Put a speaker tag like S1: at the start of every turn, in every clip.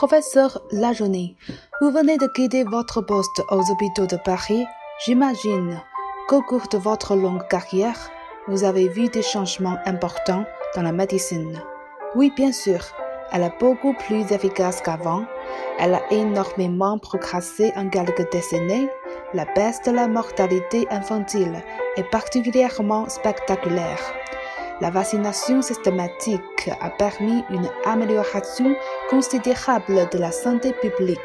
S1: Professeur Lajournée, vous venez de quitter votre poste aux hôpitaux de Paris. J'imagine qu'au cours de votre longue carrière, vous avez vu des changements importants dans la médecine. Oui, bien sûr, elle est beaucoup plus efficace qu'avant. Elle a énormément progressé en quelques décennies. La baisse de la mortalité infantile est particulièrement spectaculaire. La vaccination systématique a permis une amélioration considérable de la santé publique.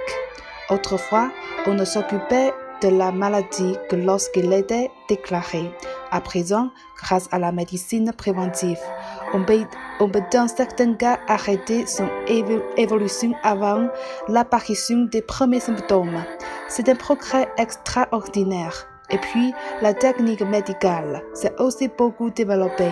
S1: Autrefois, on ne s'occupait de la maladie que lorsqu'elle était déclarée. À présent, grâce à la médecine préventive, on peut, on peut dans certains cas arrêter son évolution avant l'apparition des premiers symptômes. C'est un progrès extraordinaire. Et puis, la technique médicale s'est aussi beaucoup développée.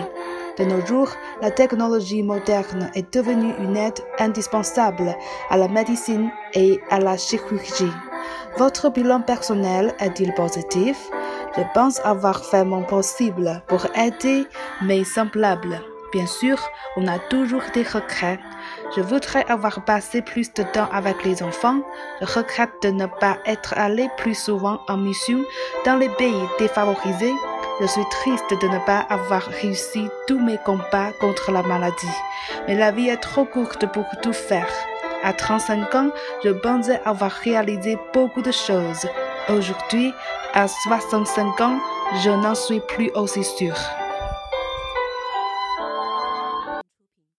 S1: De nos jours, la technologie moderne est devenue une aide indispensable à la médecine et à la chirurgie. Votre bilan personnel est-il positif? Je pense avoir fait mon possible pour aider mes semblables. Bien sûr, on a toujours des regrets. Je voudrais avoir passé plus de temps avec les enfants. Je regrette de ne pas être allé plus souvent en mission dans les pays défavorisés. Je suis triste de ne pas avoir réussi tous mes combats contre la maladie. Mais la vie est trop courte pour tout faire. À 35 ans, je pensais avoir réalisé beaucoup de choses. Aujourd'hui, à 65 ans, je n'en suis plus aussi sûre.